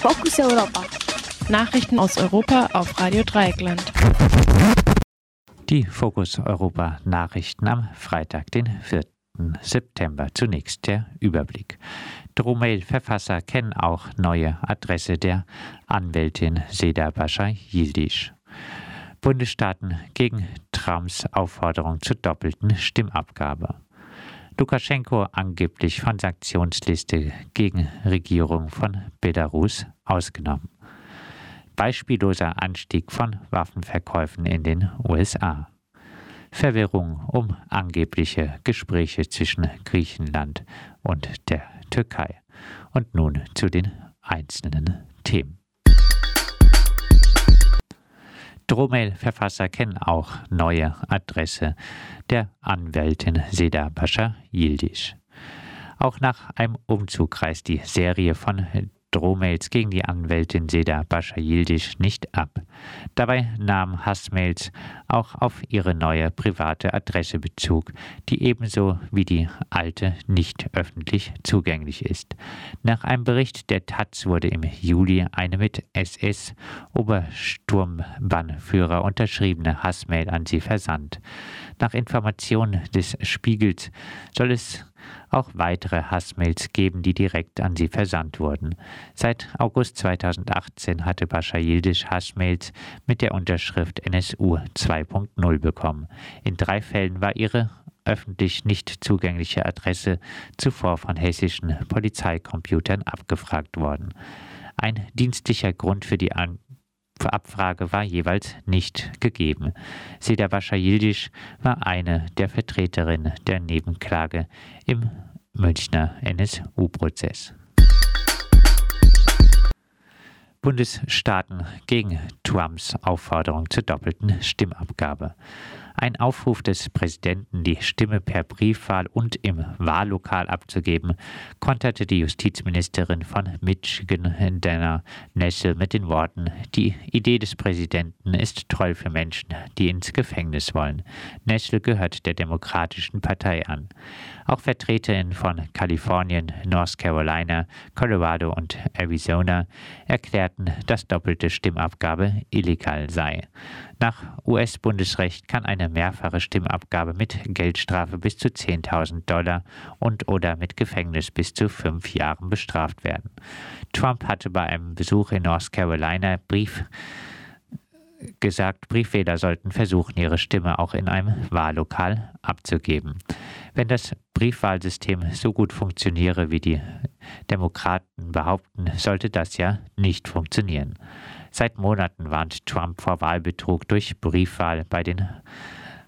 Fokus Europa. Nachrichten aus Europa auf Radio Dreieckland. Die Fokus Europa Nachrichten am Freitag, den 4. September. Zunächst der Überblick. Dromail-Verfasser kennen auch neue Adresse der Anwältin Seda Bascha Yildiz. Bundesstaaten gegen Trumps Aufforderung zur doppelten Stimmabgabe. Lukaschenko angeblich von Sanktionsliste gegen Regierung von Belarus ausgenommen. Beispielloser Anstieg von Waffenverkäufen in den USA. Verwirrung um angebliche Gespräche zwischen Griechenland und der Türkei. Und nun zu den einzelnen Themen. Drohmail-Verfasser kennen auch neue Adresse der Anwältin Seda Bascha Yildiz. Auch nach einem Umzug reißt die Serie von Drohmails gegen die Anwältin Seda Bascha Yildiz nicht ab. Dabei nahmen Hassmails auch auf ihre neue private Adresse Bezug, die ebenso wie die alte nicht öffentlich zugänglich ist. Nach einem Bericht der Taz wurde im Juli eine mit SS-Obersturmbannführer unterschriebene Hassmail an sie versandt. Nach Informationen des Spiegels soll es auch weitere Hassmails geben, die direkt an sie versandt wurden. Seit August 2018 hatte Bascha Yildiz Hassmails mit der Unterschrift NSU 2.0 bekommen. In drei Fällen war ihre öffentlich nicht zugängliche Adresse zuvor von hessischen Polizeicomputern abgefragt worden. Ein dienstlicher Grund für die An Abfrage war jeweils nicht gegeben. Seda Bascha Yildiz war eine der Vertreterinnen der Nebenklage im Münchner NSU-Prozess. Bundesstaaten gegen Trumps Aufforderung zur doppelten Stimmabgabe. Ein Aufruf des Präsidenten, die Stimme per Briefwahl und im Wahllokal abzugeben, konterte die Justizministerin von Michigan, Dana Nessel, mit den Worten: Die Idee des Präsidenten ist toll für Menschen, die ins Gefängnis wollen. Nessel gehört der Demokratischen Partei an. Auch Vertreterinnen von Kalifornien, North Carolina, Colorado und Arizona erklärten, dass doppelte Stimmabgabe illegal sei. Nach US-Bundesrecht kann eine mehrfache Stimmabgabe mit Geldstrafe bis zu 10.000 Dollar und oder mit Gefängnis bis zu fünf Jahren bestraft werden. Trump hatte bei einem Besuch in North Carolina Brief gesagt, Briefwähler sollten versuchen, ihre Stimme auch in einem Wahllokal abzugeben. Wenn das Briefwahlsystem so gut funktioniere, wie die Demokraten behaupten, sollte das ja nicht funktionieren. Seit Monaten warnt Trump vor Wahlbetrug durch Briefwahl bei den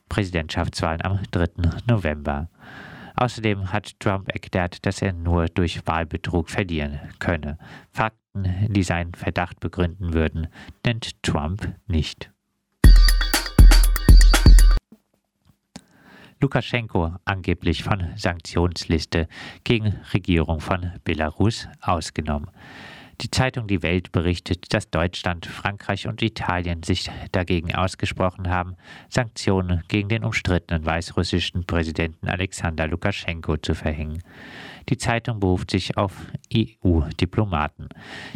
Präsidentschaftswahlen am 3. November. Außerdem hat Trump erklärt, dass er nur durch Wahlbetrug verlieren könne. Fakten, die seinen Verdacht begründen würden, nennt Trump nicht. Lukaschenko angeblich von Sanktionsliste gegen Regierung von Belarus ausgenommen. Die Zeitung Die Welt berichtet, dass Deutschland, Frankreich und Italien sich dagegen ausgesprochen haben, Sanktionen gegen den umstrittenen weißrussischen Präsidenten Alexander Lukaschenko zu verhängen. Die Zeitung beruft sich auf EU-Diplomaten.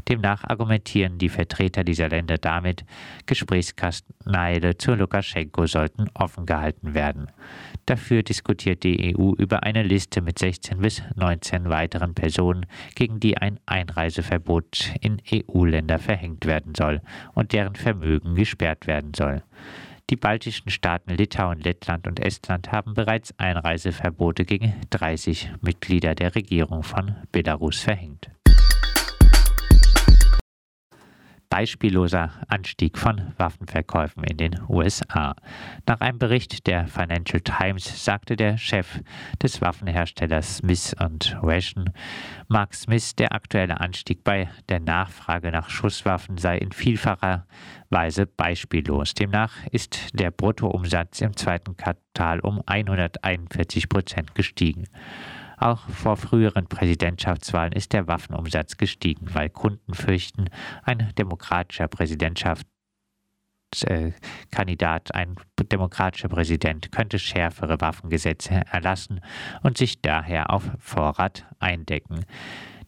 Demnach argumentieren die Vertreter dieser Länder damit, Gesprächskanäle zu Lukaschenko sollten offen gehalten werden. Dafür diskutiert die EU über eine Liste mit 16 bis 19 weiteren Personen, gegen die ein Einreiseverbot in EU-Länder verhängt werden soll und deren Vermögen gesperrt werden soll. Die baltischen Staaten Litauen, Lettland und Estland haben bereits Einreiseverbote gegen 30 Mitglieder der Regierung von Belarus verhängt. Beispielloser Anstieg von Waffenverkäufen in den USA. Nach einem Bericht der Financial Times sagte der Chef des Waffenherstellers Smith Wesson, Mark Smith, der aktuelle Anstieg bei der Nachfrage nach Schusswaffen sei in vielfacher Weise beispiellos. Demnach ist der Bruttoumsatz im zweiten Quartal um 141 Prozent gestiegen. Auch vor früheren Präsidentschaftswahlen ist der Waffenumsatz gestiegen, weil Kunden fürchten, ein demokratischer Präsidentschaftskandidat, ein demokratischer Präsident könnte schärfere Waffengesetze erlassen und sich daher auf Vorrat eindecken.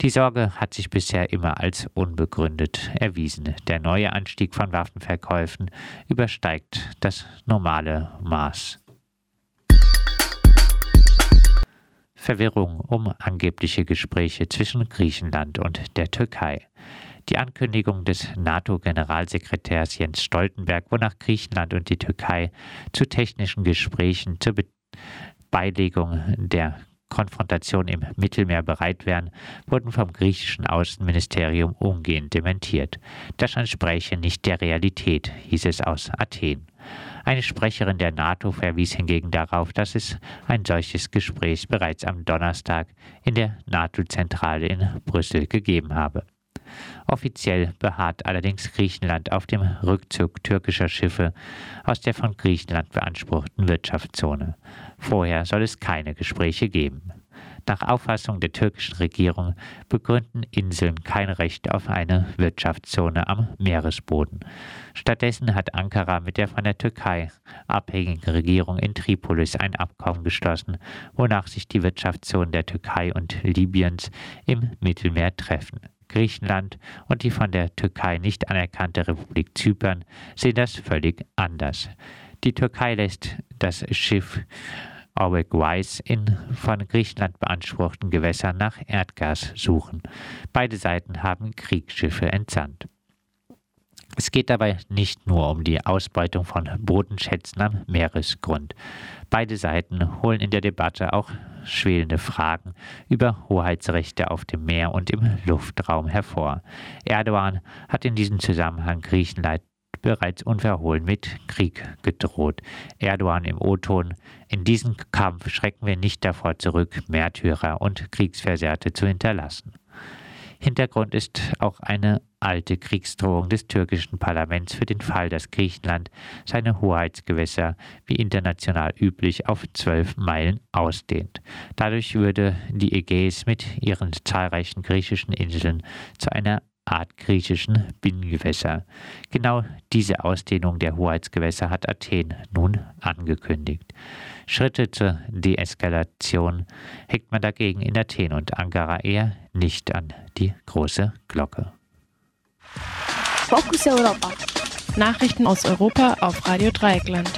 Die Sorge hat sich bisher immer als unbegründet erwiesen. Der neue Anstieg von Waffenverkäufen übersteigt das normale Maß. Verwirrung um angebliche Gespräche zwischen Griechenland und der Türkei. Die Ankündigung des NATO-Generalsekretärs Jens Stoltenberg, wonach Griechenland und die Türkei zu technischen Gesprächen zur Be Beilegung der Konfrontation im Mittelmeer bereit wären, wurden vom griechischen Außenministerium umgehend dementiert. Das entspräche nicht der Realität, hieß es aus Athen. Eine Sprecherin der NATO verwies hingegen darauf, dass es ein solches Gespräch bereits am Donnerstag in der NATO-Zentrale in Brüssel gegeben habe. Offiziell beharrt allerdings Griechenland auf dem Rückzug türkischer Schiffe aus der von Griechenland beanspruchten Wirtschaftszone. Vorher soll es keine Gespräche geben. Nach Auffassung der türkischen Regierung begründen Inseln kein Recht auf eine Wirtschaftszone am Meeresboden. Stattdessen hat Ankara mit der von der Türkei abhängigen Regierung in Tripolis ein Abkommen geschlossen, wonach sich die Wirtschaftszonen der Türkei und Libyens im Mittelmeer treffen. Griechenland und die von der Türkei nicht anerkannte Republik Zypern sehen das völlig anders. Die Türkei lässt das Schiff Aurek Weiss in von Griechenland beanspruchten Gewässern nach Erdgas suchen. Beide Seiten haben Kriegsschiffe entsandt. Es geht dabei nicht nur um die Ausbeutung von Bodenschätzen am Meeresgrund. Beide Seiten holen in der Debatte auch schwelende Fragen über Hoheitsrechte auf dem Meer und im Luftraum hervor. Erdogan hat in diesem Zusammenhang Griechenland bereits unverhohlen mit Krieg gedroht. Erdogan im O-Ton, in diesem Kampf schrecken wir nicht davor zurück, Märtyrer und Kriegsversehrte zu hinterlassen. Hintergrund ist auch eine alte Kriegsdrohung des türkischen Parlaments für den Fall, dass Griechenland seine Hoheitsgewässer wie international üblich auf zwölf Meilen ausdehnt. Dadurch würde die Ägäis mit ihren zahlreichen griechischen Inseln zu einer Art griechischen Binnengewässer. Genau diese Ausdehnung der Hoheitsgewässer hat Athen nun angekündigt. Schritte zur Deeskalation hängt man dagegen in Athen und Ankara eher nicht an die große Glocke. Fokus Europa. Nachrichten aus Europa auf Radio Dreieckland.